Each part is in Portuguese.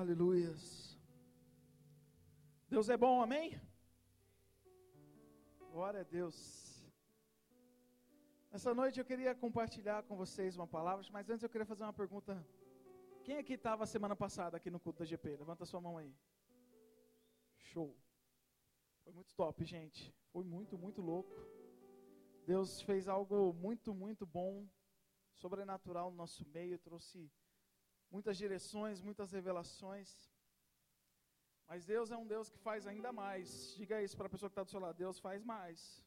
Aleluias. Deus é bom, amém? Glória a Deus. Nessa noite eu queria compartilhar com vocês uma palavra, mas antes eu queria fazer uma pergunta. Quem aqui estava semana passada aqui no culto da GP? Levanta sua mão aí. Show. Foi muito top, gente. Foi muito, muito louco. Deus fez algo muito, muito bom, sobrenatural no nosso meio, trouxe muitas direções, muitas revelações. Mas Deus é um Deus que faz ainda mais. Diga isso para a pessoa que está do seu lado: Deus faz mais.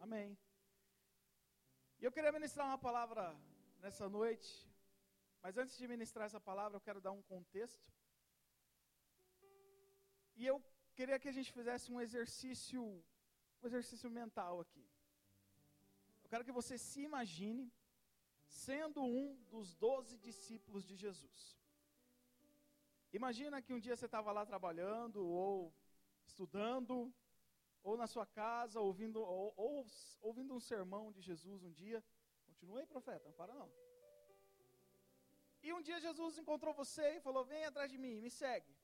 Amém. E eu queria ministrar uma palavra nessa noite. Mas antes de ministrar essa palavra, eu quero dar um contexto. E eu queria que a gente fizesse um exercício, um exercício mental aqui. Eu quero que você se imagine sendo um dos doze discípulos de Jesus. Imagina que um dia você estava lá trabalhando, ou estudando, ou na sua casa, ouvindo, ou, ou, ouvindo um sermão de Jesus um dia. Continue aí, profeta, não para não. E um dia Jesus encontrou você e falou: Vem atrás de mim, me segue.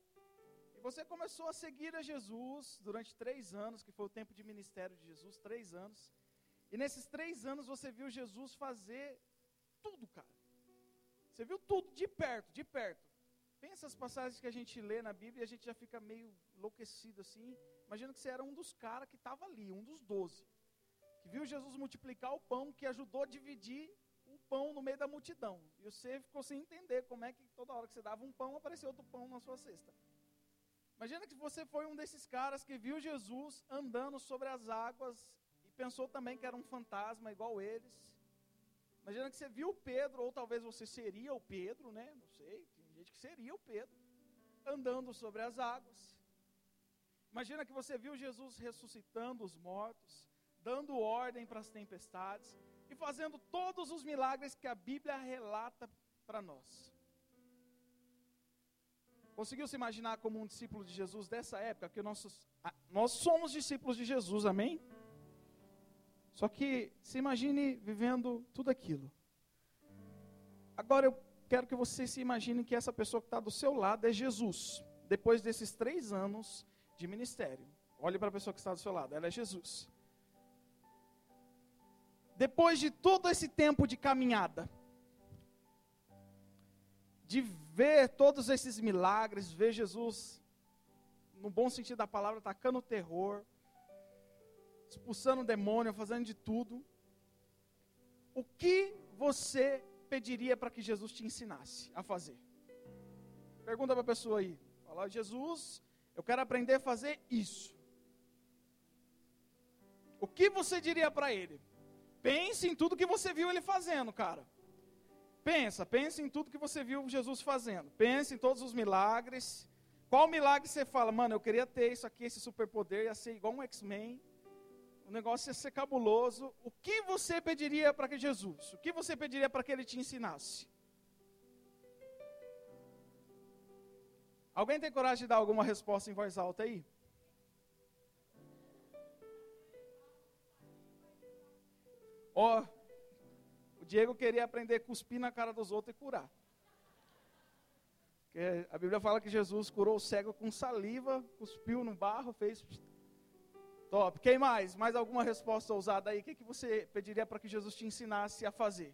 E você começou a seguir a Jesus durante três anos, que foi o tempo de ministério de Jesus três anos. E nesses três anos você viu Jesus fazer tudo, cara. Você viu tudo de perto, de perto. Pensa as passagens que a gente lê na Bíblia e a gente já fica meio enlouquecido assim. Imagina que você era um dos caras que estava ali, um dos doze. Que viu Jesus multiplicar o pão, que ajudou a dividir o pão no meio da multidão. E você ficou sem entender como é que toda hora que você dava um pão, apareceu outro pão na sua cesta. Imagina que você foi um desses caras que viu Jesus andando sobre as águas e pensou também que era um fantasma igual eles. Imagina que você viu Pedro, ou talvez você seria o Pedro, né? Não sei, tem gente que seria o Pedro, andando sobre as águas. Imagina que você viu Jesus ressuscitando os mortos, dando ordem para as tempestades e fazendo todos os milagres que a Bíblia relata para nós. Conseguiu se imaginar como um discípulo de Jesus dessa época? Que nossos, nós somos discípulos de Jesus, amém? Só que se imagine vivendo tudo aquilo. Agora eu quero que você se imagine que essa pessoa que está do seu lado é Jesus. Depois desses três anos de ministério. Olhe para a pessoa que está do seu lado, ela é Jesus. Depois de todo esse tempo de caminhada, de ver todos esses milagres, ver Jesus, no bom sentido da palavra, atacando o terror, expulsando o demônio, fazendo de tudo. O que você pediria para que Jesus te ensinasse a fazer? Pergunta para a pessoa aí. Fala, Jesus, eu quero aprender a fazer isso. O que você diria para ele? Pense em tudo que você viu ele fazendo, cara. Pensa, pense em tudo que você viu Jesus fazendo. Pense em todos os milagres. Qual milagre você fala, mano, eu queria ter isso aqui, esse superpoder, ia ser igual um X-Men o negócio ia ser cabuloso. O que você pediria para que Jesus? O que você pediria para que ele te ensinasse? Alguém tem coragem de dar alguma resposta em voz alta aí? Ó, oh, o Diego queria aprender a cuspir na cara dos outros e curar. Porque a Bíblia fala que Jesus curou o cego com saliva, cuspiu no barro, fez Top. Quem mais? Mais alguma resposta ousada aí? O que, que você pediria para que Jesus te ensinasse a fazer?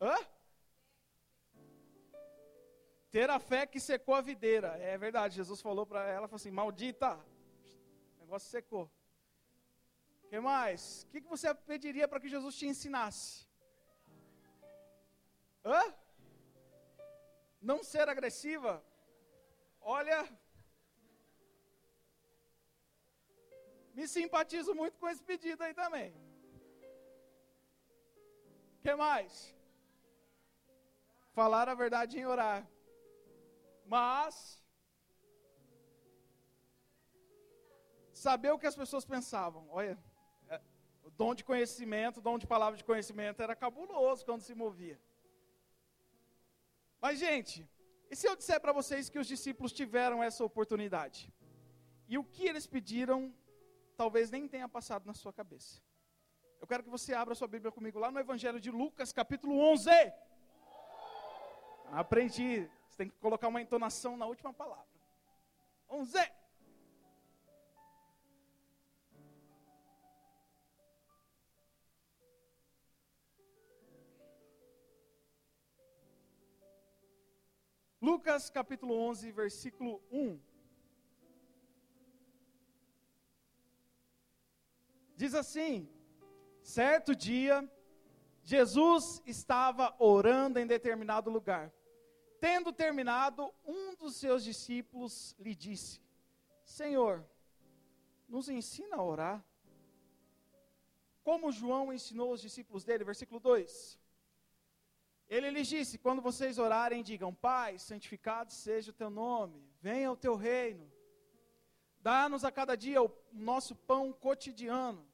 Hã? Ter a fé que secou a videira. É verdade, Jesus falou para ela, falou assim, maldita. O negócio secou. O que mais? O que, que você pediria para que Jesus te ensinasse? Hã? Não ser agressiva? Olha, Me simpatizo muito com esse pedido aí também. Que mais? Falar a verdade em orar. Mas saber o que as pessoas pensavam. Olha, é, o dom de conhecimento, o dom de palavra de conhecimento era cabuloso quando se movia. Mas, gente, e se eu disser para vocês que os discípulos tiveram essa oportunidade? E o que eles pediram talvez nem tenha passado na sua cabeça. Eu quero que você abra sua Bíblia comigo lá no Evangelho de Lucas, capítulo 11. Aprendi. Você tem que colocar uma entonação na última palavra. Vamos ver. Lucas capítulo 11, versículo 1. Diz assim: Certo dia, Jesus estava orando em determinado lugar. Tendo terminado, um dos seus discípulos lhe disse: Senhor, nos ensina a orar. Como João ensinou os discípulos dele, versículo 2. Ele lhes disse: Quando vocês orarem, digam: Pai, santificado seja o teu nome, venha o teu reino. Dá-nos a cada dia o nosso pão cotidiano.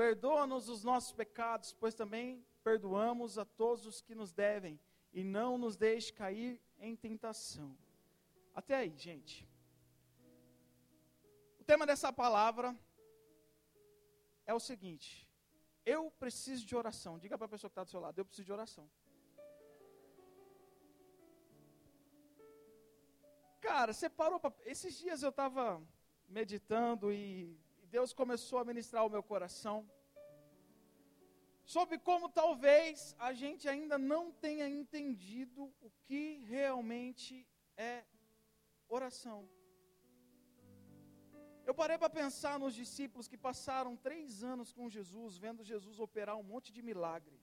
Perdoa-nos os nossos pecados, pois também perdoamos a todos os que nos devem, e não nos deixe cair em tentação. Até aí, gente. O tema dessa palavra é o seguinte: eu preciso de oração. Diga para a pessoa que está do seu lado: eu preciso de oração. Cara, você parou para. Esses dias eu estava meditando e Deus começou a ministrar o meu coração sobre como talvez a gente ainda não tenha entendido o que realmente é oração. Eu parei para pensar nos discípulos que passaram três anos com Jesus, vendo Jesus operar um monte de milagre,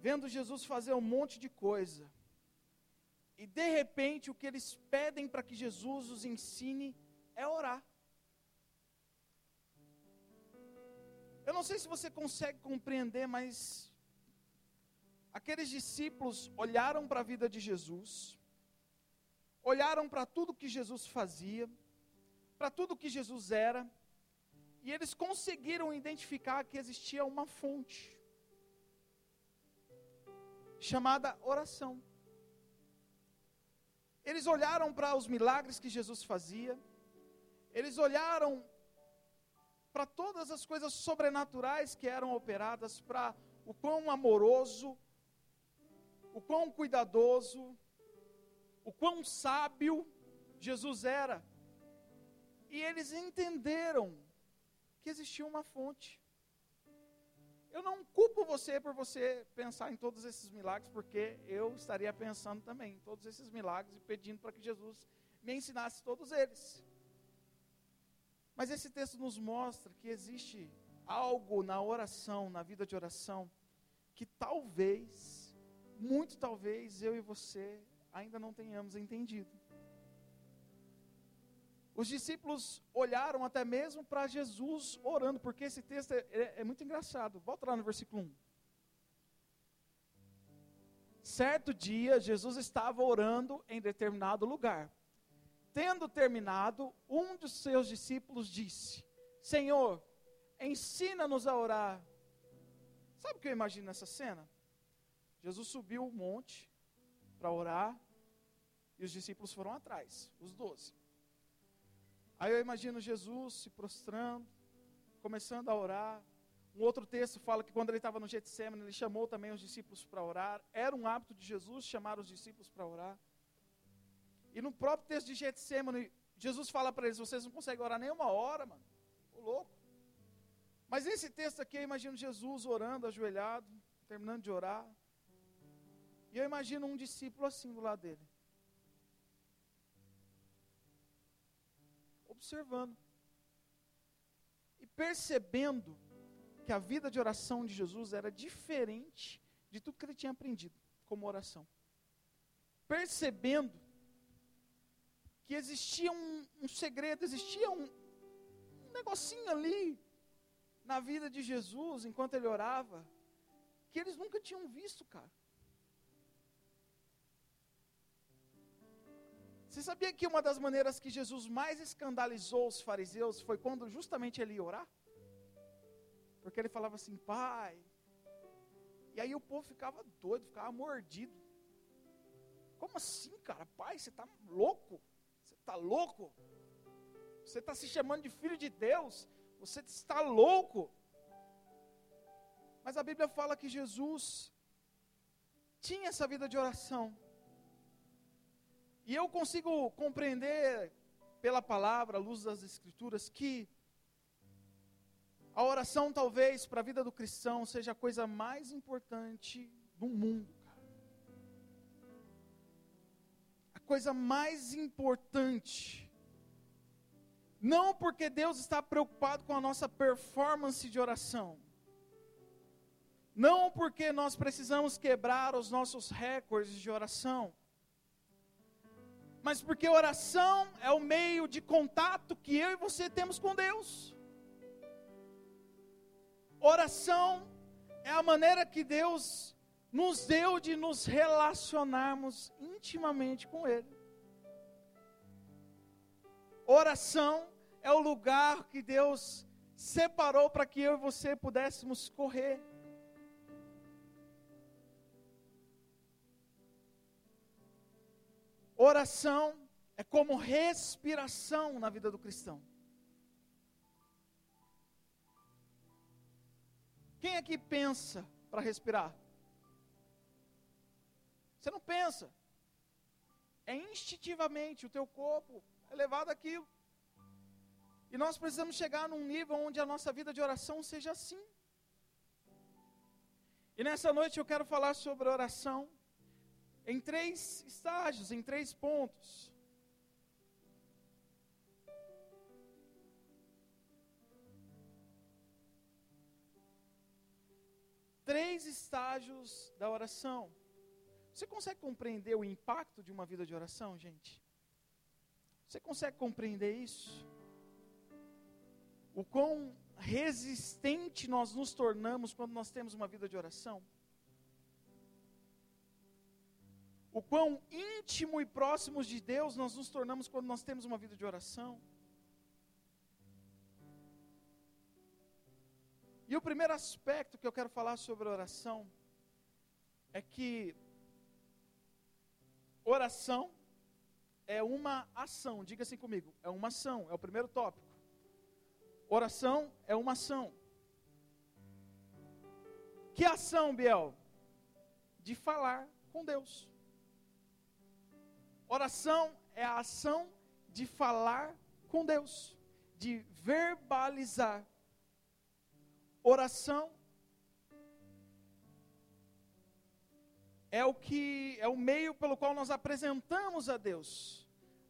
vendo Jesus fazer um monte de coisa, e de repente o que eles pedem para que Jesus os ensine é orar. Eu não sei se você consegue compreender, mas aqueles discípulos olharam para a vida de Jesus, olharam para tudo que Jesus fazia, para tudo que Jesus era, e eles conseguiram identificar que existia uma fonte chamada oração. Eles olharam para os milagres que Jesus fazia, eles olharam para todas as coisas sobrenaturais que eram operadas, para o quão amoroso, o quão cuidadoso, o quão sábio Jesus era. E eles entenderam que existia uma fonte. Eu não culpo você por você pensar em todos esses milagres, porque eu estaria pensando também em todos esses milagres e pedindo para que Jesus me ensinasse todos eles. Mas esse texto nos mostra que existe algo na oração, na vida de oração, que talvez, muito talvez, eu e você ainda não tenhamos entendido. Os discípulos olharam até mesmo para Jesus orando, porque esse texto é, é, é, muito engraçado. Volta lá no versículo 1. Certo dia, Jesus estava orando em determinado lugar. Tendo terminado, um dos seus discípulos disse: Senhor, ensina-nos a orar. Sabe o que eu imagino nessa cena? Jesus subiu o monte para orar e os discípulos foram atrás, os doze. Aí eu imagino Jesus se prostrando, começando a orar. Um outro texto fala que quando ele estava no Getsemane, ele chamou também os discípulos para orar. Era um hábito de Jesus chamar os discípulos para orar. E no próprio texto de Getsemane, Jesus fala para eles: vocês não conseguem orar nem uma hora, mano. Ô louco. Mas nesse texto aqui, eu imagino Jesus orando, ajoelhado, terminando de orar. E eu imagino um discípulo assim do lado dele. Observando. E percebendo que a vida de oração de Jesus era diferente de tudo que ele tinha aprendido como oração. Percebendo que existia um, um segredo, existia um, um negocinho ali na vida de Jesus enquanto ele orava, que eles nunca tinham visto, cara. Você sabia que uma das maneiras que Jesus mais escandalizou os fariseus foi quando justamente ele ia orar? Porque ele falava assim, pai. E aí o povo ficava doido, ficava mordido. Como assim, cara? Pai, você está louco? Está louco? Você está se chamando de filho de Deus? Você está louco? Mas a Bíblia fala que Jesus tinha essa vida de oração. E eu consigo compreender pela palavra, à luz das Escrituras, que a oração, talvez, para a vida do cristão, seja a coisa mais importante do mundo. Coisa mais importante. Não porque Deus está preocupado com a nossa performance de oração. Não porque nós precisamos quebrar os nossos recordes de oração. Mas porque oração é o meio de contato que eu e você temos com Deus. Oração é a maneira que Deus nos deu de nos relacionarmos intimamente com Ele. Oração é o lugar que Deus separou para que eu e você pudéssemos correr. Oração é como respiração na vida do cristão. Quem aqui pensa para respirar? Você não pensa. É instintivamente, o teu corpo é levado aquilo. E nós precisamos chegar num nível onde a nossa vida de oração seja assim. E nessa noite eu quero falar sobre oração em três estágios, em três pontos. três estágios da oração. Você consegue compreender o impacto de uma vida de oração, gente? Você consegue compreender isso? O quão resistente nós nos tornamos quando nós temos uma vida de oração? O quão íntimo e próximos de Deus nós nos tornamos quando nós temos uma vida de oração? E o primeiro aspecto que eu quero falar sobre oração é que oração é uma ação. Diga assim comigo, é uma ação, é o primeiro tópico. Oração é uma ação. Que ação, Biel? De falar com Deus. Oração é a ação de falar com Deus, de verbalizar Oração é o que é o meio pelo qual nós apresentamos a Deus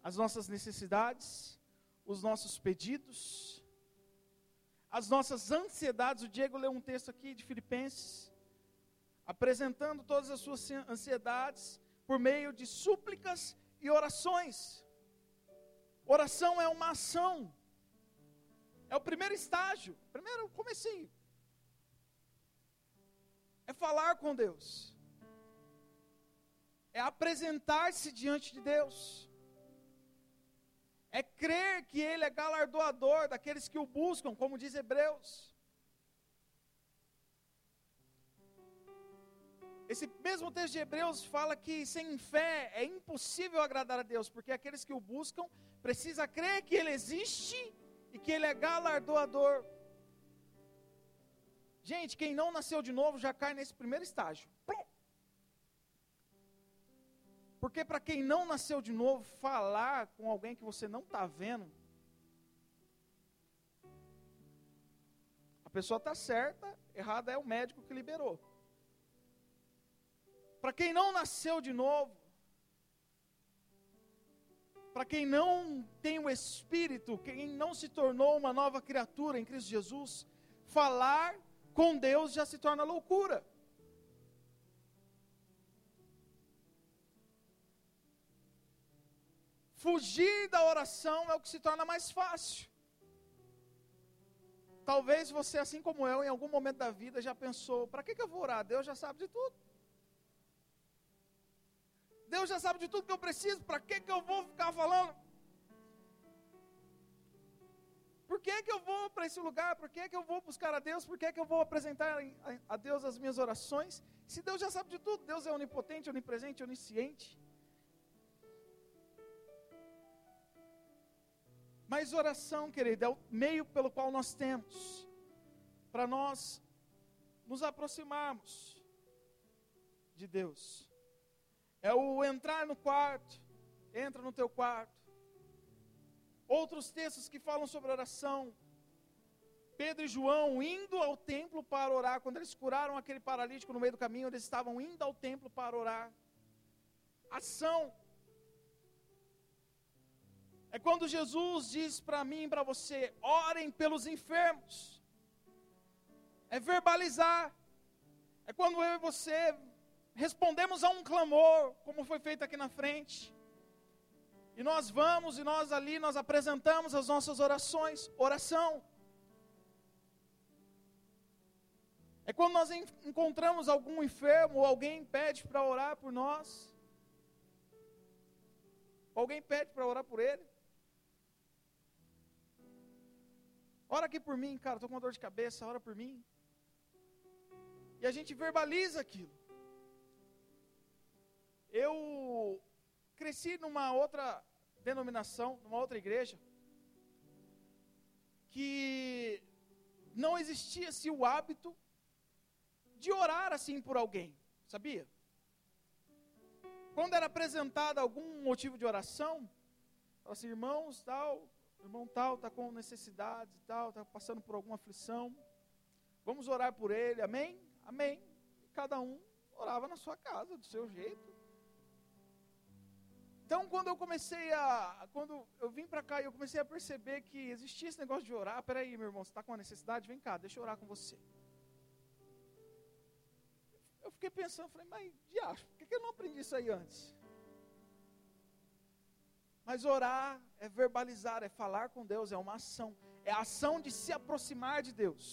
as nossas necessidades, os nossos pedidos, as nossas ansiedades. O Diego leu um texto aqui de Filipenses, apresentando todas as suas ansiedades por meio de súplicas e orações. Oração é uma ação. É o primeiro estágio, primeiro comecinho é falar com Deus, é apresentar-se diante de Deus, é crer que Ele é galardoador daqueles que o buscam, como diz Hebreus. Esse mesmo texto de Hebreus fala que sem fé é impossível agradar a Deus, porque aqueles que o buscam precisam crer que Ele existe e que Ele é galardoador. Gente, quem não nasceu de novo já cai nesse primeiro estágio. Porque para quem não nasceu de novo, falar com alguém que você não está vendo, a pessoa está certa, errada é o médico que liberou. Para quem não nasceu de novo, para quem não tem o Espírito, quem não se tornou uma nova criatura em Cristo Jesus, falar com Deus já se torna loucura. Fugir da oração é o que se torna mais fácil. Talvez você, assim como eu, em algum momento da vida já pensou: para que, que eu vou orar? Deus já sabe de tudo. Deus já sabe de tudo que eu preciso, para que, que eu vou ficar falando? Por que, que eu vou para esse lugar? Por que, que eu vou buscar a Deus? Por que, que eu vou apresentar a Deus as minhas orações? Se Deus já sabe de tudo, Deus é onipotente, onipresente, onisciente. Mas oração, querido, é o meio pelo qual nós temos para nós nos aproximarmos de Deus. É o entrar no quarto, entra no teu quarto. Outros textos que falam sobre oração. Pedro e João indo ao templo para orar, quando eles curaram aquele paralítico no meio do caminho, eles estavam indo ao templo para orar. Ação. É quando Jesus diz para mim e para você: orem pelos enfermos. É verbalizar. É quando eu e você respondemos a um clamor, como foi feito aqui na frente. E nós vamos e nós ali nós apresentamos as nossas orações, oração. É quando nós encontramos algum enfermo ou alguém pede para orar por nós. Alguém pede para orar por ele. Ora aqui por mim, cara, estou com uma dor de cabeça, ora por mim. E a gente verbaliza aquilo. Eu cresci numa outra denominação, numa outra igreja, que não existia-se o hábito de orar assim por alguém, sabia? Quando era apresentado algum motivo de oração, assim, irmãos, tal, irmão tal está com necessidades e tal, está passando por alguma aflição, vamos orar por ele, amém? Amém. Cada um orava na sua casa, do seu jeito. Então, quando eu comecei a. Quando eu vim para cá e eu comecei a perceber que existia esse negócio de orar, peraí, meu irmão, você está com uma necessidade? Vem cá, deixa eu orar com você. Eu fiquei pensando, falei, mas diacho, por que eu não aprendi isso aí antes? Mas orar é verbalizar, é falar com Deus, é uma ação. É a ação de se aproximar de Deus.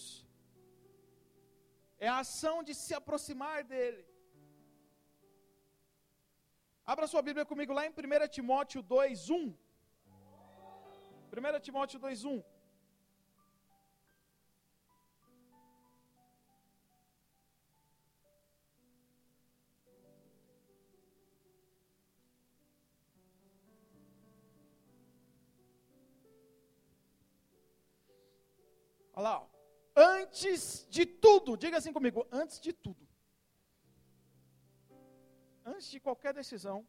É a ação de se aproximar dele. Abra sua Bíblia comigo lá em 1 Timóteo 2, 1. 1 Timóteo 2, 1. Lá, ó. antes de tudo, diga assim comigo, antes de tudo. Antes de qualquer decisão,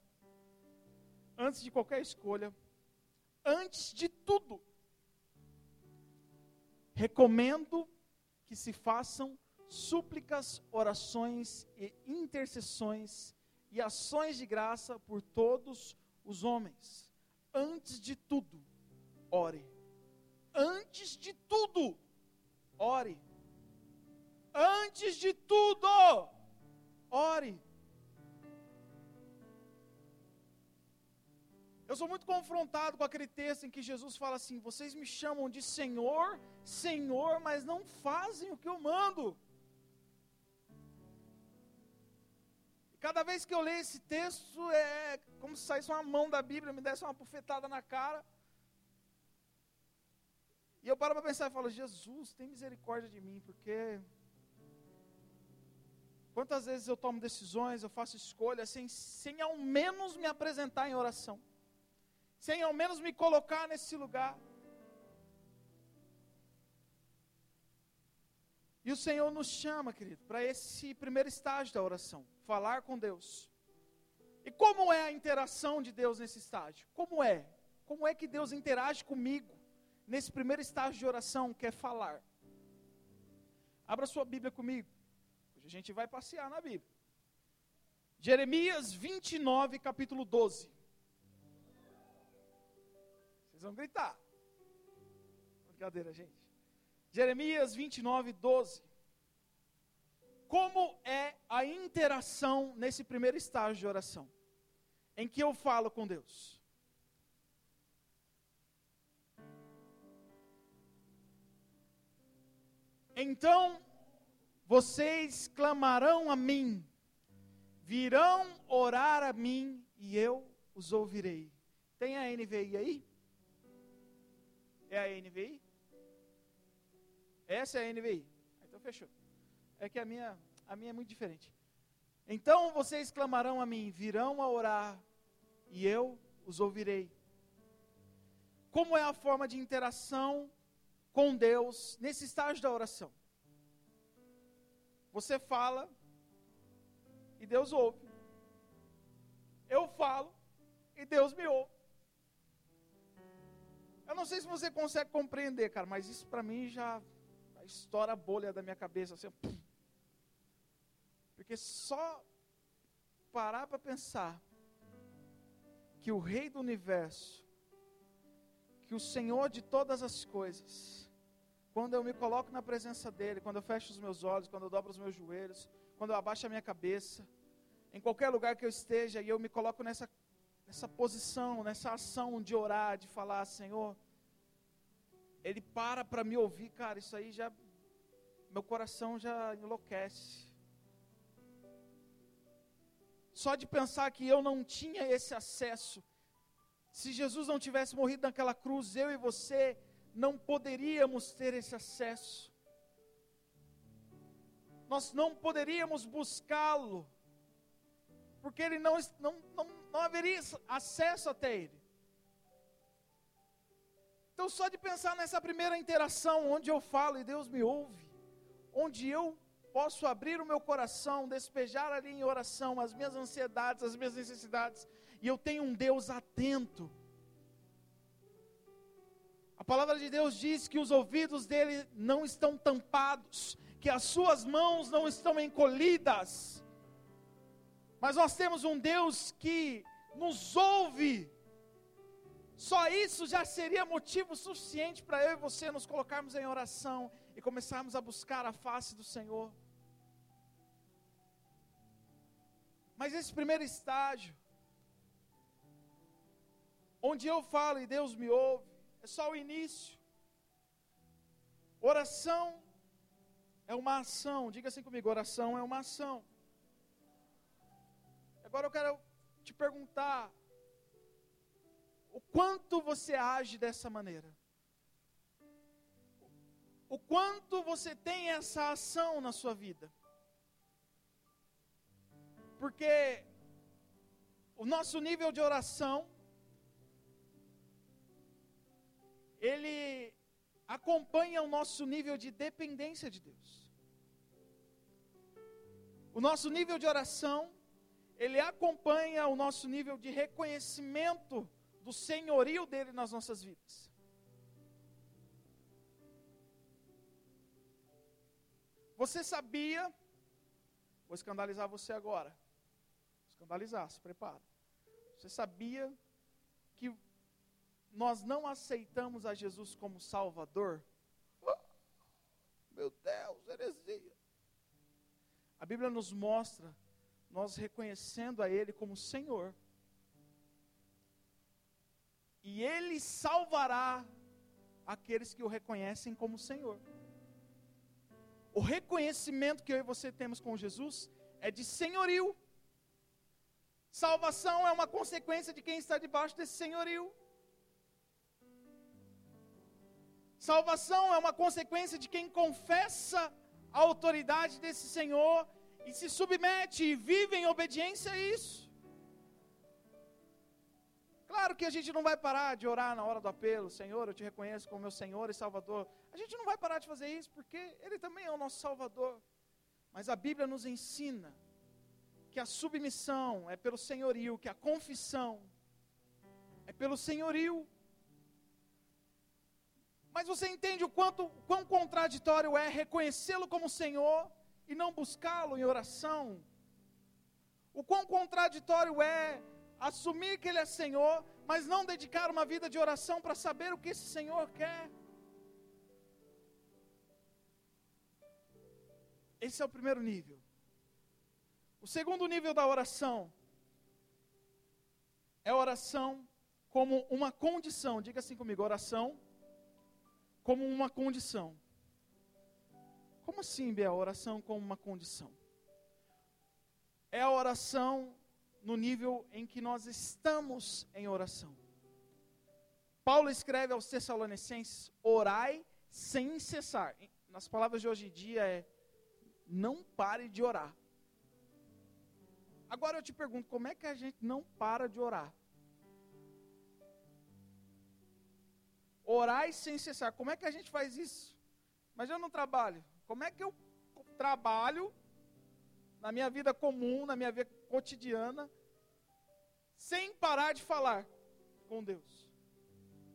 antes de qualquer escolha, antes de tudo, recomendo que se façam súplicas, orações e intercessões e ações de graça por todos os homens. Antes de tudo, ore. Antes de tudo, ore. Antes de tudo, ore. Eu sou muito confrontado com aquele texto em que Jesus fala assim: Vocês me chamam de Senhor, Senhor, mas não fazem o que eu mando. Cada vez que eu leio esse texto, é como se saísse uma mão da Bíblia, me desse uma bufetada na cara. E eu paro para pensar e falo, Jesus, tem misericórdia de mim, porque quantas vezes eu tomo decisões, eu faço escolhas sem, sem ao menos me apresentar em oração, sem ao menos me colocar nesse lugar. E o Senhor nos chama, querido, para esse primeiro estágio da oração, falar com Deus. E como é a interação de Deus nesse estágio? Como é? Como é que Deus interage comigo? Nesse primeiro estágio de oração, que é falar. Abra sua Bíblia comigo. Hoje a gente vai passear na Bíblia. Jeremias 29, capítulo 12. Vocês vão gritar. Brincadeira, gente. Jeremias 29, 12. Como é a interação nesse primeiro estágio de oração? Em que eu falo com Deus? Então vocês clamarão a mim, virão orar a mim e eu os ouvirei. Tem a NVI aí? É a NVI? Essa é a NVI. Então fechou. É que a minha, a minha é muito diferente. Então vocês clamarão a mim, virão a orar e eu os ouvirei. Como é a forma de interação com Deus nesse estágio da oração. Você fala e Deus ouve. Eu falo e Deus me ouve. Eu não sei se você consegue compreender, cara, mas isso para mim já estoura a bolha da minha cabeça assim. Porque só parar para pensar que o Rei do universo, que o Senhor de todas as coisas, quando eu me coloco na presença dEle, quando eu fecho os meus olhos, quando eu dobro os meus joelhos, quando eu abaixo a minha cabeça, em qualquer lugar que eu esteja e eu me coloco nessa, nessa posição, nessa ação de orar, de falar, Senhor, Ele para para me ouvir, cara, isso aí já, meu coração já enlouquece. Só de pensar que eu não tinha esse acesso. Se Jesus não tivesse morrido naquela cruz, eu e você não poderíamos ter esse acesso. Nós não poderíamos buscá-lo, porque ele não, não, não, não haveria acesso até ele. Então, só de pensar nessa primeira interação, onde eu falo e Deus me ouve, onde eu posso abrir o meu coração, despejar ali em oração as minhas ansiedades, as minhas necessidades, e eu tenho um Deus atento. A palavra de Deus diz que os ouvidos dele não estão tampados, que as suas mãos não estão encolhidas. Mas nós temos um Deus que nos ouve. Só isso já seria motivo suficiente para eu e você nos colocarmos em oração e começarmos a buscar a face do Senhor. Mas esse primeiro estágio, onde eu falo e Deus me ouve, é só o início. Oração é uma ação, diga assim comigo: oração é uma ação. Agora eu quero te perguntar: o quanto você age dessa maneira? O quanto você tem essa ação na sua vida? Porque o nosso nível de oração ele acompanha o nosso nível de dependência de Deus. O nosso nível de oração, ele acompanha o nosso nível de reconhecimento do senhorio dele nas nossas vidas. Você sabia, vou escandalizar você agora, escandalizar, se prepara. Você sabia que nós não aceitamos a Jesus como Salvador? Oh, meu Deus, heresia. A Bíblia nos mostra nós reconhecendo a Ele como Senhor. E Ele salvará aqueles que o reconhecem como Senhor. O reconhecimento que eu e você temos com Jesus é de senhorio. Salvação é uma consequência de quem está debaixo desse senhorio. Salvação é uma consequência de quem confessa a autoridade desse Senhor e se submete e vive em obediência a isso. Claro que a gente não vai parar de orar na hora do apelo, Senhor, eu te reconheço como meu Senhor e Salvador. A gente não vai parar de fazer isso porque Ele também é o nosso Salvador. Mas a Bíblia nos ensina que a submissão é pelo senhorio, que a confissão é pelo senhorio. Mas você entende o quanto quão contraditório é reconhecê-lo como Senhor e não buscá-lo em oração? O quão contraditório é assumir que Ele é Senhor, mas não dedicar uma vida de oração para saber o que esse Senhor quer? Esse é o primeiro nível. O segundo nível da oração é oração como uma condição. Diga assim comigo: oração como uma condição. Como assim, Bia, oração como uma condição? É a oração no nível em que nós estamos em oração. Paulo escreve aos Tessalonicenses: orai sem cessar. Nas palavras de hoje em dia é não pare de orar. Agora eu te pergunto, como é que a gente não para de orar? Orar sem cessar. Como é que a gente faz isso? Mas eu não trabalho. Como é que eu trabalho, na minha vida comum, na minha vida cotidiana, sem parar de falar com Deus.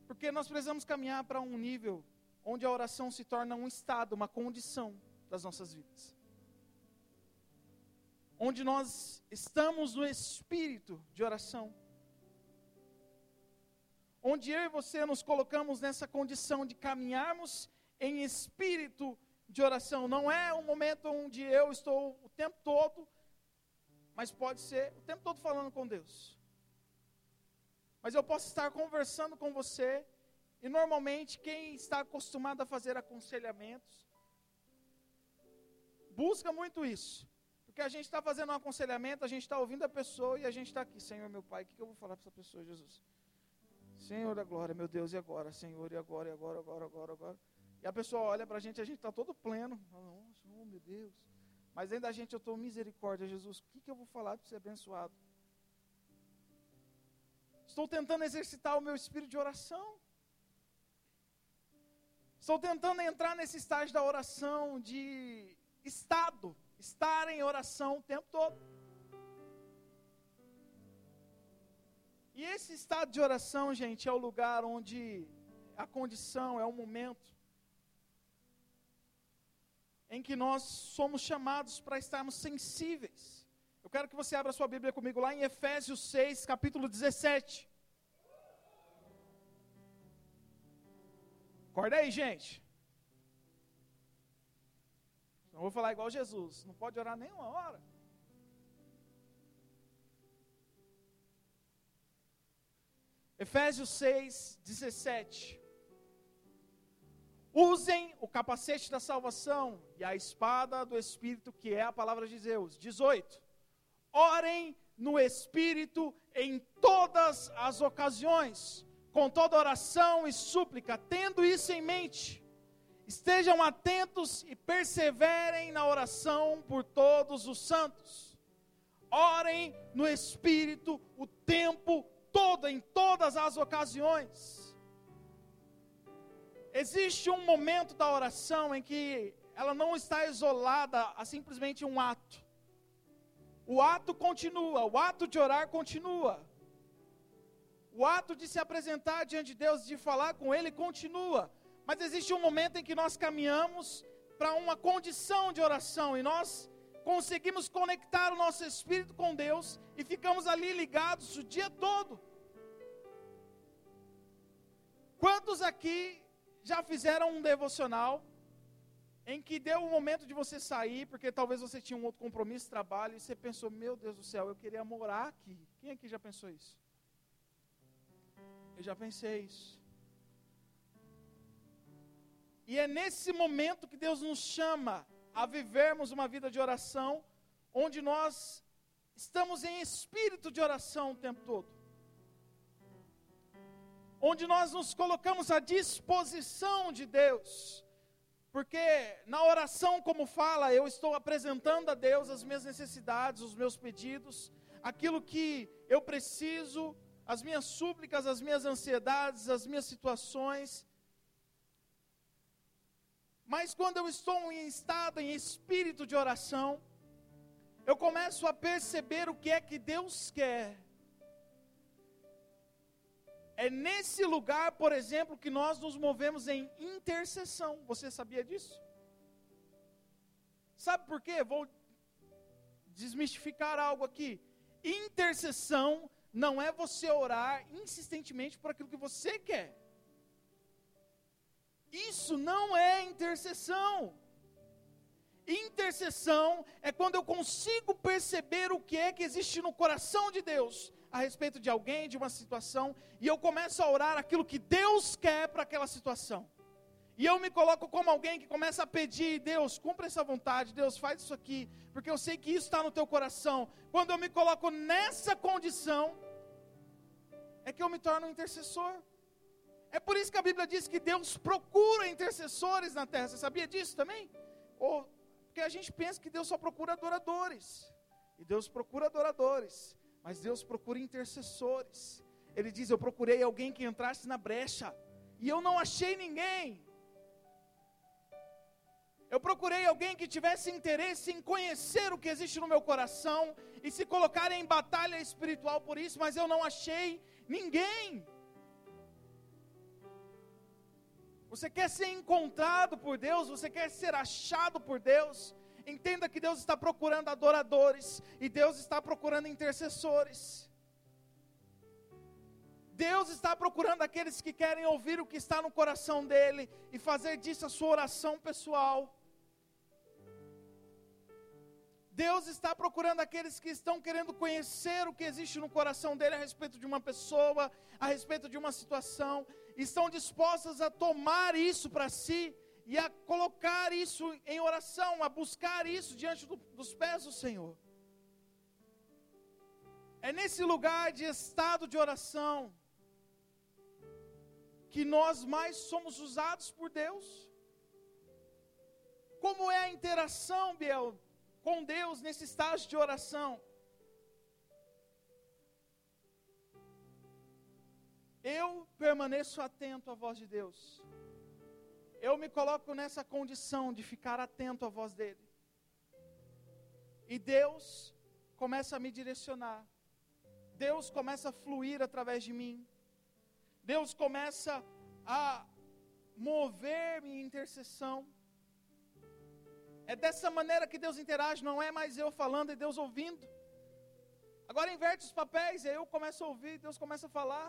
Porque nós precisamos caminhar para um nível onde a oração se torna um estado, uma condição das nossas vidas. Onde nós estamos no espírito de oração. Onde eu e você nos colocamos nessa condição de caminharmos em espírito de oração. Não é um momento onde eu estou o tempo todo, mas pode ser o tempo todo falando com Deus. Mas eu posso estar conversando com você, e normalmente quem está acostumado a fazer aconselhamentos, busca muito isso. Porque a gente está fazendo um aconselhamento, a gente está ouvindo a pessoa e a gente está aqui, Senhor meu Pai, o que eu vou falar para essa pessoa, Jesus? Senhor da glória, meu Deus, e agora? Senhor, e agora, e agora, agora, agora, agora. E a pessoa olha para a gente, a gente está todo pleno. Nossa, oh, meu Deus. Mas ainda a gente, eu estou misericórdia, Jesus. O que, que eu vou falar para ser abençoado? Estou tentando exercitar o meu espírito de oração. Estou tentando entrar nesse estágio da oração, de estado, estar em oração o tempo todo. E esse estado de oração, gente, é o lugar onde a condição, é o momento em que nós somos chamados para estarmos sensíveis. Eu quero que você abra sua Bíblia comigo lá em Efésios 6, capítulo 17. Acorda aí, gente. Não vou falar igual Jesus, não pode orar nem uma hora. Efésios 6, 17. Usem o capacete da salvação e a espada do Espírito, que é a palavra de Deus. 18. Orem no Espírito em todas as ocasiões, com toda oração e súplica, tendo isso em mente. Estejam atentos e perseverem na oração por todos os santos. Orem no Espírito o tempo todo, em todas as ocasiões Existe um momento da oração em que ela não está isolada a simplesmente um ato. O ato continua, o ato de orar continua. O ato de se apresentar diante de Deus, de falar com Ele, continua. Mas existe um momento em que nós caminhamos para uma condição de oração e nós conseguimos conectar o nosso espírito com Deus e ficamos ali ligados o dia todo. Quantos aqui já fizeram um devocional em que deu o momento de você sair, porque talvez você tinha um outro compromisso, trabalho, e você pensou, meu Deus do céu, eu queria morar aqui. Quem aqui já pensou isso? Eu já pensei isso. E é nesse momento que Deus nos chama a vivermos uma vida de oração, onde nós estamos em espírito de oração o tempo todo onde nós nos colocamos à disposição de Deus. Porque na oração, como fala, eu estou apresentando a Deus as minhas necessidades, os meus pedidos, aquilo que eu preciso, as minhas súplicas, as minhas ansiedades, as minhas situações. Mas quando eu estou em estado, em espírito de oração, eu começo a perceber o que é que Deus quer é nesse lugar, por exemplo, que nós nos movemos em intercessão. Você sabia disso? Sabe por quê? Vou desmistificar algo aqui. Intercessão não é você orar insistentemente por aquilo que você quer. Isso não é intercessão. Intercessão é quando eu consigo perceber o que é que existe no coração de Deus a respeito de alguém, de uma situação, e eu começo a orar aquilo que Deus quer para aquela situação. E eu me coloco como alguém que começa a pedir, Deus, cumpra essa vontade, Deus, faz isso aqui, porque eu sei que isso está no teu coração. Quando eu me coloco nessa condição, é que eu me torno um intercessor. É por isso que a Bíblia diz que Deus procura intercessores na terra. Você sabia disso também? Ou, porque a gente pensa que Deus só procura adoradores. E Deus procura adoradores. Mas Deus procura intercessores. Ele diz: Eu procurei alguém que entrasse na brecha, e eu não achei ninguém. Eu procurei alguém que tivesse interesse em conhecer o que existe no meu coração e se colocar em batalha espiritual por isso, mas eu não achei ninguém. Você quer ser encontrado por Deus, você quer ser achado por Deus. Entenda que Deus está procurando adoradores e Deus está procurando intercessores. Deus está procurando aqueles que querem ouvir o que está no coração dele e fazer disso a sua oração pessoal. Deus está procurando aqueles que estão querendo conhecer o que existe no coração dele a respeito de uma pessoa, a respeito de uma situação, estão dispostas a tomar isso para si e a colocar isso em oração, a buscar isso diante do, dos pés do Senhor. É nesse lugar de estado de oração que nós mais somos usados por Deus. Como é a interação, Biel, com Deus nesse estágio de oração? eu permaneço atento à voz de Deus. Eu me coloco nessa condição de ficar atento à voz dele. E Deus começa a me direcionar. Deus começa a fluir através de mim. Deus começa a mover-me em intercessão. É dessa maneira que Deus interage, não é mais eu falando e Deus ouvindo. Agora inverte os papéis, aí eu começo a ouvir, Deus começa a falar.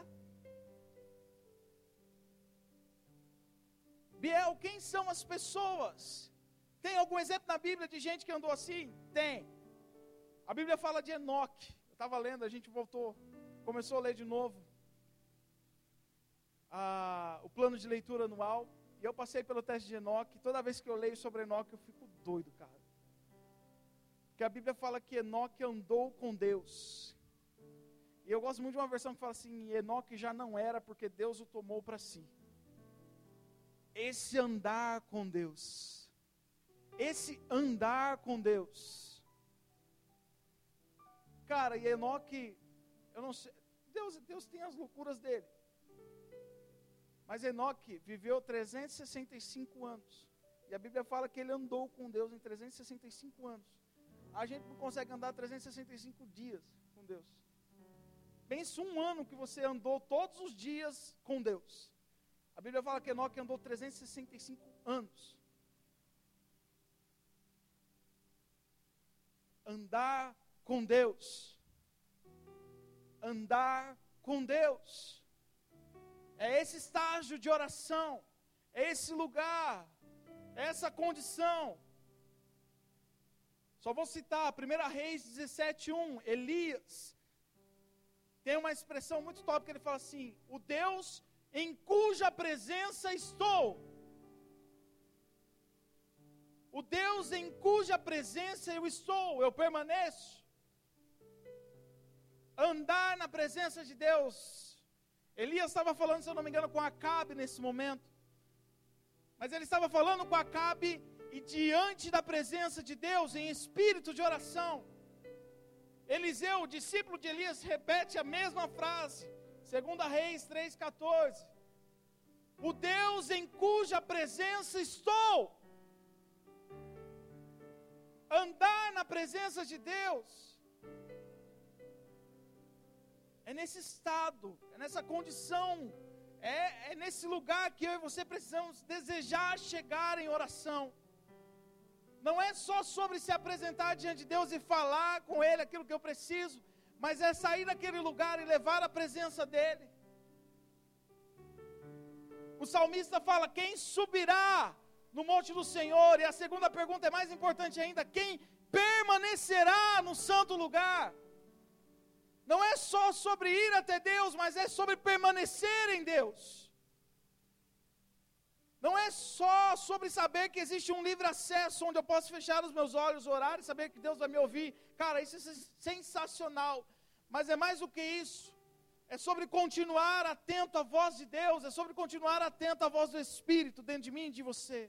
Biel, quem são as pessoas? Tem algum exemplo na Bíblia de gente que andou assim? Tem. A Bíblia fala de Enoque. Eu estava lendo, a gente voltou, começou a ler de novo a, o plano de leitura anual. E eu passei pelo teste de Enoque. Toda vez que eu leio sobre Enoque, eu fico doido, cara. Porque a Bíblia fala que Enoque andou com Deus. E eu gosto muito de uma versão que fala assim: Enoque já não era porque Deus o tomou para si esse andar com Deus. Esse andar com Deus. Cara, e Enoque, eu não sei, Deus, Deus tem as loucuras dele. Mas Enoque viveu 365 anos. E a Bíblia fala que ele andou com Deus em 365 anos. A gente não consegue andar 365 dias com Deus. Pense um ano que você andou todos os dias com Deus. A Bíblia fala que Enoque andou 365 anos. Andar com Deus. Andar com Deus. É esse estágio de oração. É esse lugar. É essa condição. Só vou citar 1 Reis 17:1, Elias tem uma expressão muito top que ele fala assim: "O Deus em cuja presença estou. O Deus em cuja presença eu estou, eu permaneço. Andar na presença de Deus. Elias estava falando, se eu não me engano, com Acabe nesse momento. Mas ele estava falando com Acabe e diante da presença de Deus, em espírito de oração. Eliseu, o discípulo de Elias, repete a mesma frase. Segunda Reis 3,14. O Deus em cuja presença estou. Andar na presença de Deus. É nesse estado, é nessa condição, é, é nesse lugar que eu e você precisamos desejar chegar em oração. Não é só sobre se apresentar diante de Deus e falar com Ele aquilo que eu preciso, mas é sair daquele lugar e levar a presença dEle. O salmista fala: quem subirá no monte do Senhor? E a segunda pergunta é mais importante ainda: quem permanecerá no santo lugar? Não é só sobre ir até Deus, mas é sobre permanecer em Deus. Não é só sobre saber que existe um livre acesso onde eu posso fechar os meus olhos, orar e saber que Deus vai me ouvir. Cara, isso é sensacional. Mas é mais do que isso. É sobre continuar atento à voz de Deus, é sobre continuar atento à voz do Espírito dentro de mim e de você.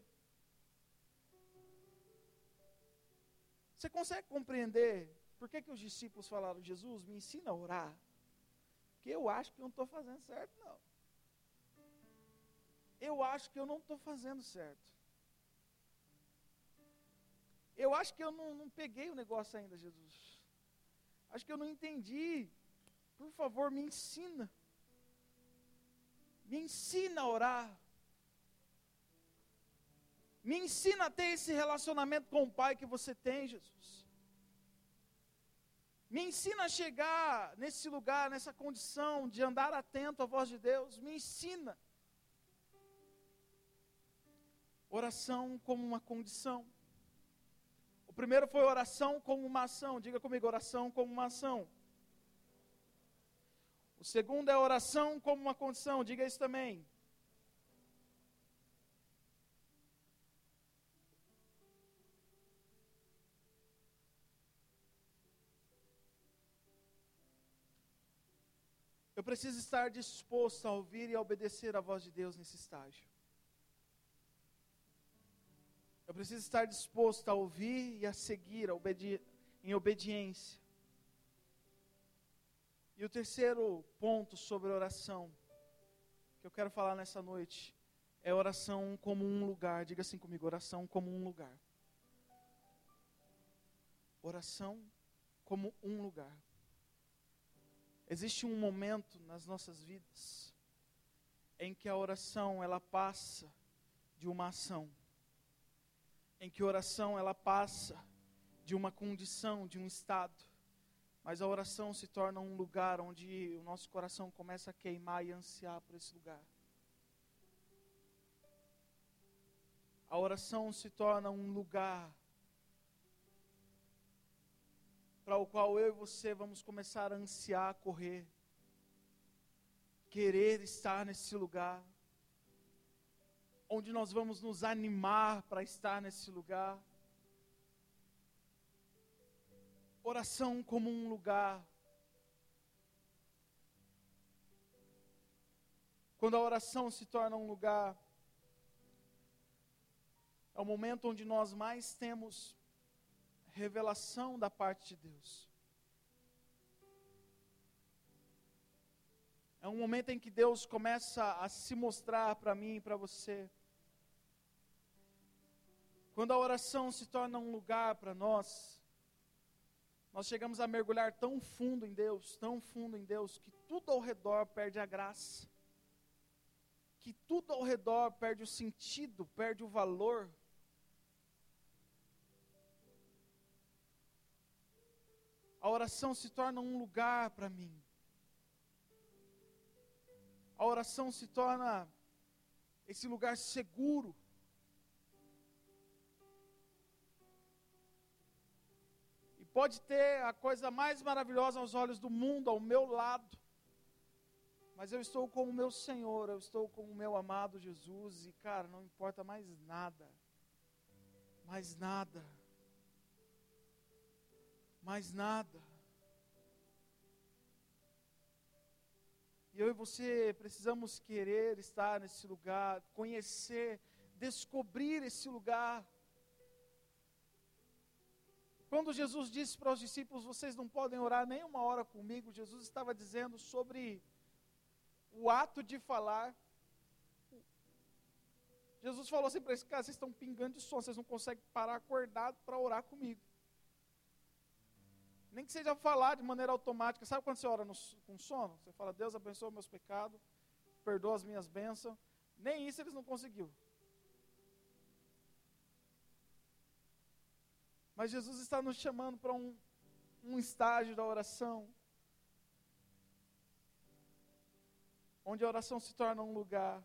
Você consegue compreender por que, que os discípulos falaram, Jesus, me ensina a orar? Porque eu acho que não estou fazendo certo, não eu acho que eu não estou fazendo certo. Eu acho que eu não, não peguei o negócio ainda, Jesus. Acho que eu não entendi. Por favor, me ensina. Me ensina a orar. Me ensina a ter esse relacionamento com o Pai que você tem, Jesus. Me ensina a chegar nesse lugar, nessa condição de andar atento à voz de Deus. Me ensina. Oração como uma condição. O primeiro foi oração como uma ação. Diga comigo, oração como uma ação. O segundo é oração como uma condição. Diga isso também. Eu preciso estar disposto a ouvir e a obedecer a voz de Deus nesse estágio. Eu preciso estar disposto a ouvir e a seguir a obedi em obediência. E o terceiro ponto sobre oração que eu quero falar nessa noite é oração como um lugar. Diga assim comigo: oração como um lugar. Oração como um lugar. Existe um momento nas nossas vidas em que a oração ela passa de uma ação, em que oração ela passa de uma condição, de um estado, mas a oração se torna um lugar onde o nosso coração começa a queimar e ansiar por esse lugar. A oração se torna um lugar para o qual eu e você vamos começar a ansiar, a correr, querer estar nesse lugar, onde nós vamos nos animar para estar nesse lugar. Oração como um lugar. Quando a oração se torna um lugar, é o momento onde nós mais temos revelação da parte de Deus. É um momento em que Deus começa a se mostrar para mim e para você. Quando a oração se torna um lugar para nós, nós chegamos a mergulhar tão fundo em Deus, tão fundo em Deus, que tudo ao redor perde a graça, que tudo ao redor perde o sentido, perde o valor. a oração se torna um lugar para mim. A oração se torna esse lugar seguro. Pode ter a coisa mais maravilhosa aos olhos do mundo ao meu lado. Mas eu estou com o meu Senhor, eu estou com o meu amado Jesus e, cara, não importa mais nada. Mais nada mais nada. E eu e você precisamos querer estar nesse lugar, conhecer, descobrir esse lugar. Quando Jesus disse para os discípulos: Vocês não podem orar nem uma hora comigo, Jesus estava dizendo sobre o ato de falar. Jesus falou assim para esse cara: Vocês estão pingando de sono, vocês não conseguem parar acordado para orar comigo. Nem que seja falar de maneira automática. Sabe quando você ora no, com sono? Você fala, Deus abençoa meus pecados, perdoa as minhas bênçãos. Nem isso eles não conseguiu. Mas Jesus está nos chamando para um, um estágio da oração. Onde a oração se torna um lugar.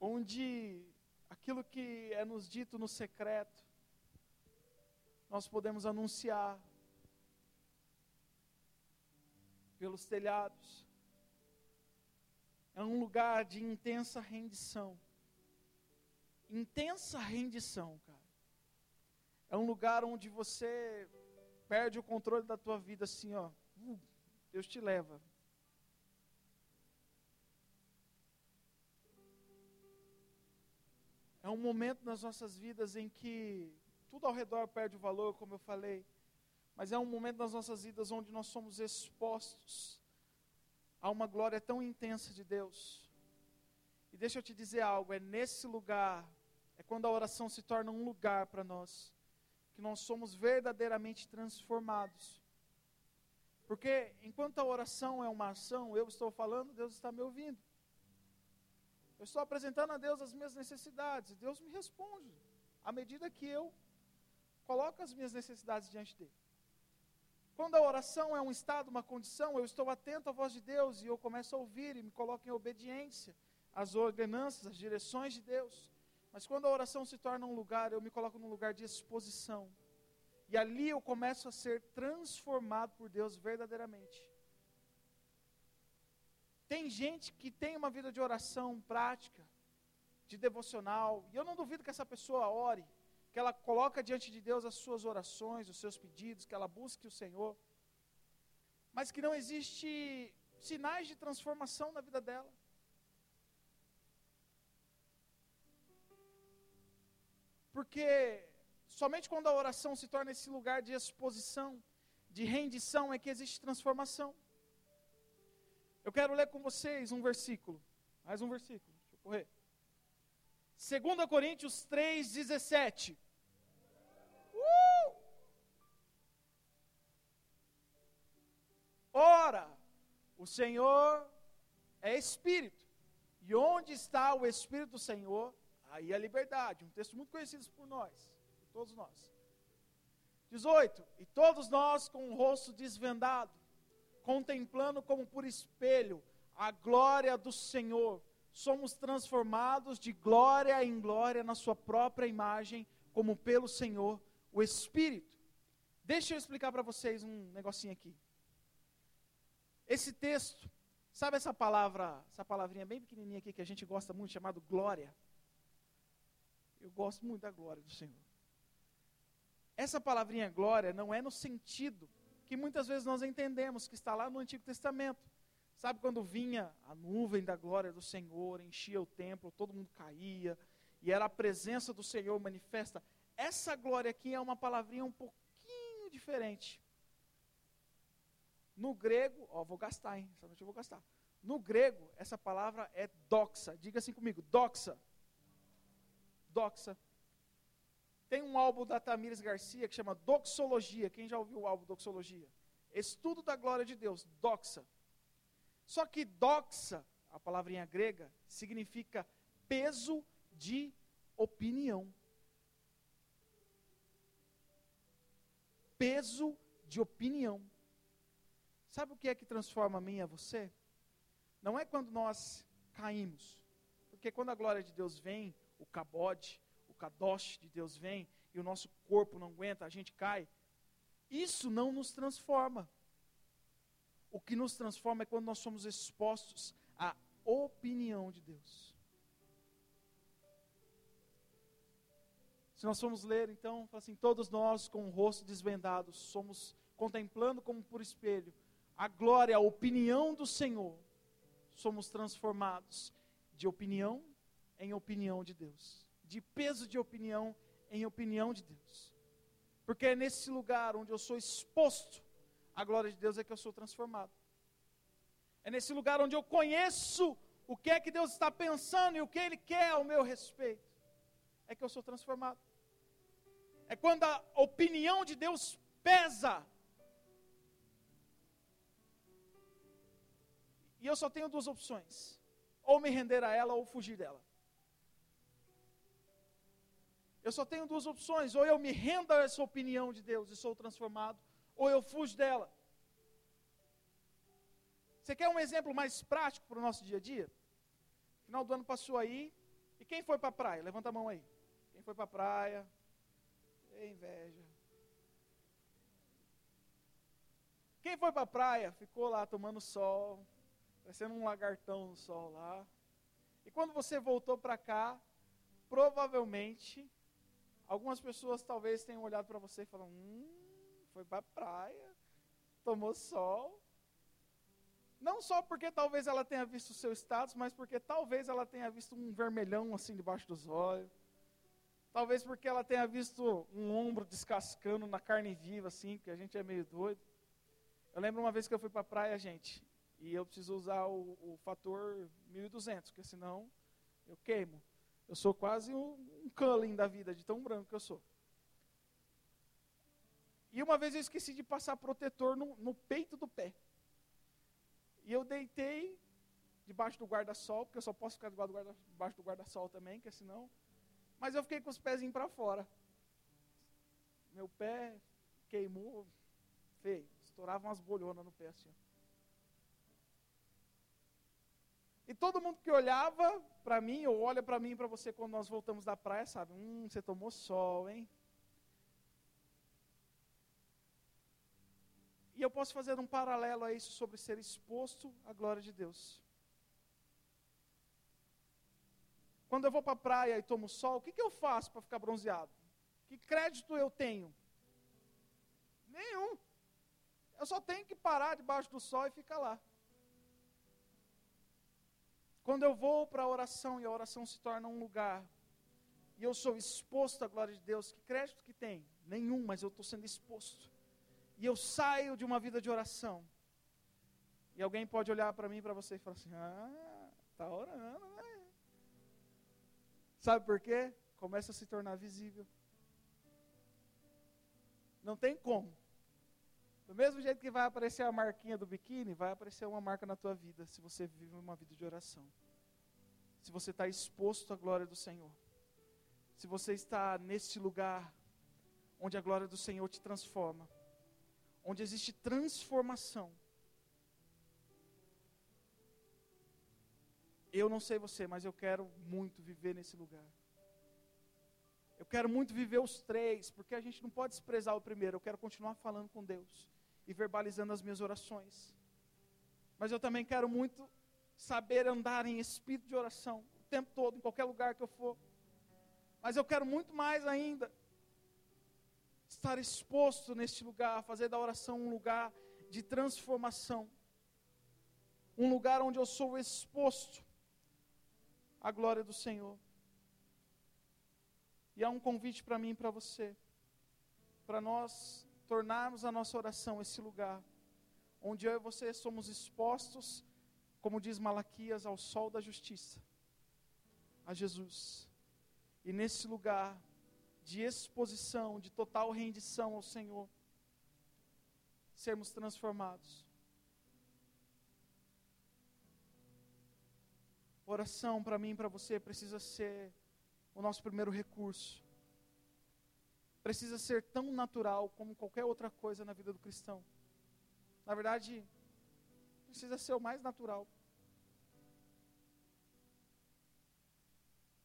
Onde aquilo que é nos dito no secreto nós podemos anunciar pelos telhados. É um lugar de intensa rendição. Intensa rendição, cara. É um lugar onde você perde o controle da tua vida assim, ó. Uh, Deus te leva. É um momento nas nossas vidas em que tudo ao redor perde o valor, como eu falei. Mas é um momento das nossas vidas onde nós somos expostos a uma glória tão intensa de Deus. E deixa eu te dizer algo: é nesse lugar, é quando a oração se torna um lugar para nós, que nós somos verdadeiramente transformados. Porque enquanto a oração é uma ação, eu estou falando, Deus está me ouvindo. Eu estou apresentando a Deus as minhas necessidades, Deus me responde, à medida que eu coloco as minhas necessidades diante dele. Quando a oração é um estado, uma condição, eu estou atento à voz de Deus e eu começo a ouvir e me coloco em obediência às ordenanças, às direções de Deus. Mas quando a oração se torna um lugar, eu me coloco num lugar de exposição. E ali eu começo a ser transformado por Deus verdadeiramente. Tem gente que tem uma vida de oração prática, de devocional, e eu não duvido que essa pessoa ore, que ela coloca diante de Deus as suas orações, os seus pedidos, que ela busque o Senhor, mas que não existe sinais de transformação na vida dela. Porque somente quando a oração se torna esse lugar de exposição, de rendição, é que existe transformação. Eu quero ler com vocês um versículo. Mais um versículo. Deixa eu correr. 2 Coríntios 3, 17. Uh! Ora, o Senhor é Espírito. E onde está o Espírito do Senhor, aí a liberdade. Um texto muito conhecido por nós, por todos nós. 18. E todos nós com o rosto desvendado, contemplando como por espelho a glória do Senhor, somos transformados de glória em glória na Sua própria imagem, como pelo Senhor, o Espírito. Deixa eu explicar para vocês um negocinho aqui. Esse texto, sabe essa palavra, essa palavrinha bem pequenininha aqui que a gente gosta muito, chamado glória? Eu gosto muito da glória do Senhor. Essa palavrinha glória não é no sentido que muitas vezes nós entendemos, que está lá no Antigo Testamento. Sabe quando vinha a nuvem da glória do Senhor, enchia o templo, todo mundo caía, e era a presença do Senhor manifesta. Essa glória aqui é uma palavrinha um pouquinho diferente. No grego, ó, vou gastar, hein? Essa noite eu vou gastar. No grego, essa palavra é doxa. Diga assim comigo, doxa. Doxa. Tem um álbum da Tamires Garcia que chama Doxologia. Quem já ouviu o álbum Doxologia? Estudo da glória de Deus, doxa. Só que doxa, a palavrinha grega, significa peso de opinião. Peso de opinião. Sabe o que é que transforma a mim e a você? Não é quando nós caímos. Porque quando a glória de Deus vem, o cabode, o kadosh de Deus vem, e o nosso corpo não aguenta, a gente cai. Isso não nos transforma. O que nos transforma é quando nós somos expostos à opinião de Deus. Se nós formos ler, então, assim, todos nós com o rosto desvendado, somos contemplando como por espelho a glória, a opinião do Senhor, somos transformados de opinião em opinião de Deus, de peso de opinião em opinião de Deus. Porque é nesse lugar onde eu sou exposto a glória de Deus é que eu sou transformado. É nesse lugar onde eu conheço o que é que Deus está pensando e o que Ele quer ao meu respeito, é que eu sou transformado. É quando a opinião de Deus pesa. E eu só tenho duas opções: ou me render a ela ou fugir dela. Eu só tenho duas opções: ou eu me rendo a essa opinião de Deus e sou transformado, ou eu fujo dela. Você quer um exemplo mais prático para o nosso dia a dia? Final do ano passou aí. E quem foi para a praia? Levanta a mão aí. Quem foi para a praia? Inveja. Quem foi para a praia ficou lá tomando sol, parecendo um lagartão no sol lá. E quando você voltou para cá, provavelmente, algumas pessoas talvez tenham olhado para você e falado: Hum, foi para a praia, tomou sol. Não só porque talvez ela tenha visto o seu status, mas porque talvez ela tenha visto um vermelhão assim debaixo dos olhos. Talvez porque ela tenha visto um ombro descascando na carne viva, assim, que a gente é meio doido. Eu lembro uma vez que eu fui para a praia, gente, e eu preciso usar o, o fator 1200, porque senão eu queimo. Eu sou quase um, um Cullen da vida, de tão branco que eu sou. E uma vez eu esqueci de passar protetor no, no peito do pé. E eu deitei debaixo do guarda-sol, porque eu só posso ficar debaixo do guarda-sol também, que senão. Mas eu fiquei com os pezinhos para fora. Meu pé queimou, feio. Estourava umas bolhonas no pé assim. E todo mundo que olhava para mim, ou olha para mim para você quando nós voltamos da praia, sabe? Hum, você tomou sol, hein? E eu posso fazer um paralelo a isso sobre ser exposto à glória de Deus. Quando eu vou para a praia e tomo sol, o que, que eu faço para ficar bronzeado? Que crédito eu tenho? Nenhum. Eu só tenho que parar debaixo do sol e ficar lá. Quando eu vou para a oração e a oração se torna um lugar, e eu sou exposto à glória de Deus, que crédito que tem? Nenhum, mas eu estou sendo exposto. E eu saio de uma vida de oração. E alguém pode olhar para mim e para você e falar assim: ah, está orando, né? Sabe por quê? Começa a se tornar visível. Não tem como. Do mesmo jeito que vai aparecer a marquinha do biquíni, vai aparecer uma marca na tua vida, se você vive uma vida de oração. Se você está exposto à glória do Senhor. Se você está nesse lugar onde a glória do Senhor te transforma. Onde existe transformação. Eu não sei você, mas eu quero muito viver nesse lugar. Eu quero muito viver os três, porque a gente não pode desprezar o primeiro. Eu quero continuar falando com Deus e verbalizando as minhas orações. Mas eu também quero muito saber andar em espírito de oração o tempo todo, em qualquer lugar que eu for. Mas eu quero muito mais ainda estar exposto neste lugar, fazer da oração um lugar de transformação. Um lugar onde eu sou exposto a glória do Senhor. E há um convite para mim e para você, para nós tornarmos a nossa oração esse lugar, onde eu e você somos expostos, como diz Malaquias, ao sol da justiça, a Jesus. E nesse lugar de exposição, de total rendição ao Senhor, sermos transformados. Oração para mim e para você precisa ser o nosso primeiro recurso. Precisa ser tão natural como qualquer outra coisa na vida do cristão. Na verdade, precisa ser o mais natural.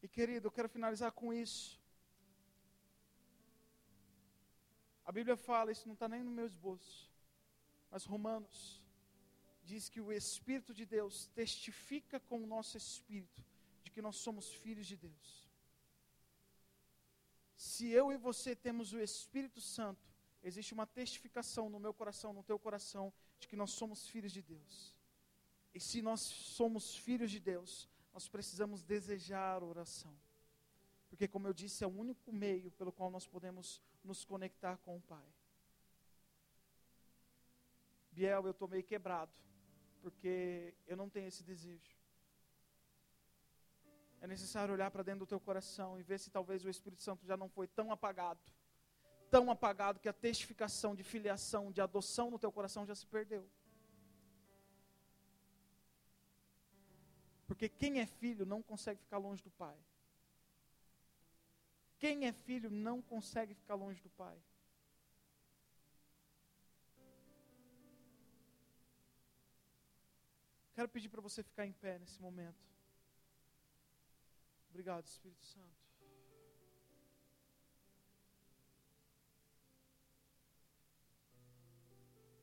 E querido, eu quero finalizar com isso. A Bíblia fala, isso não está nem no meu esboço, mas Romanos diz que o Espírito de Deus testifica com o nosso espírito de que nós somos filhos de Deus. Se eu e você temos o Espírito Santo, existe uma testificação no meu coração, no teu coração, de que nós somos filhos de Deus. E se nós somos filhos de Deus, nós precisamos desejar oração. Porque, como eu disse, é o único meio pelo qual nós podemos nos conectar com o Pai. Biel, eu estou meio quebrado porque eu não tenho esse desejo. É necessário olhar para dentro do teu coração e ver se talvez o Espírito Santo já não foi tão apagado, tão apagado que a testificação de filiação, de adoção no teu coração já se perdeu. Porque quem é filho não consegue ficar longe do pai. Quem é filho não consegue ficar longe do pai. Quero pedir para você ficar em pé nesse momento. Obrigado, Espírito Santo.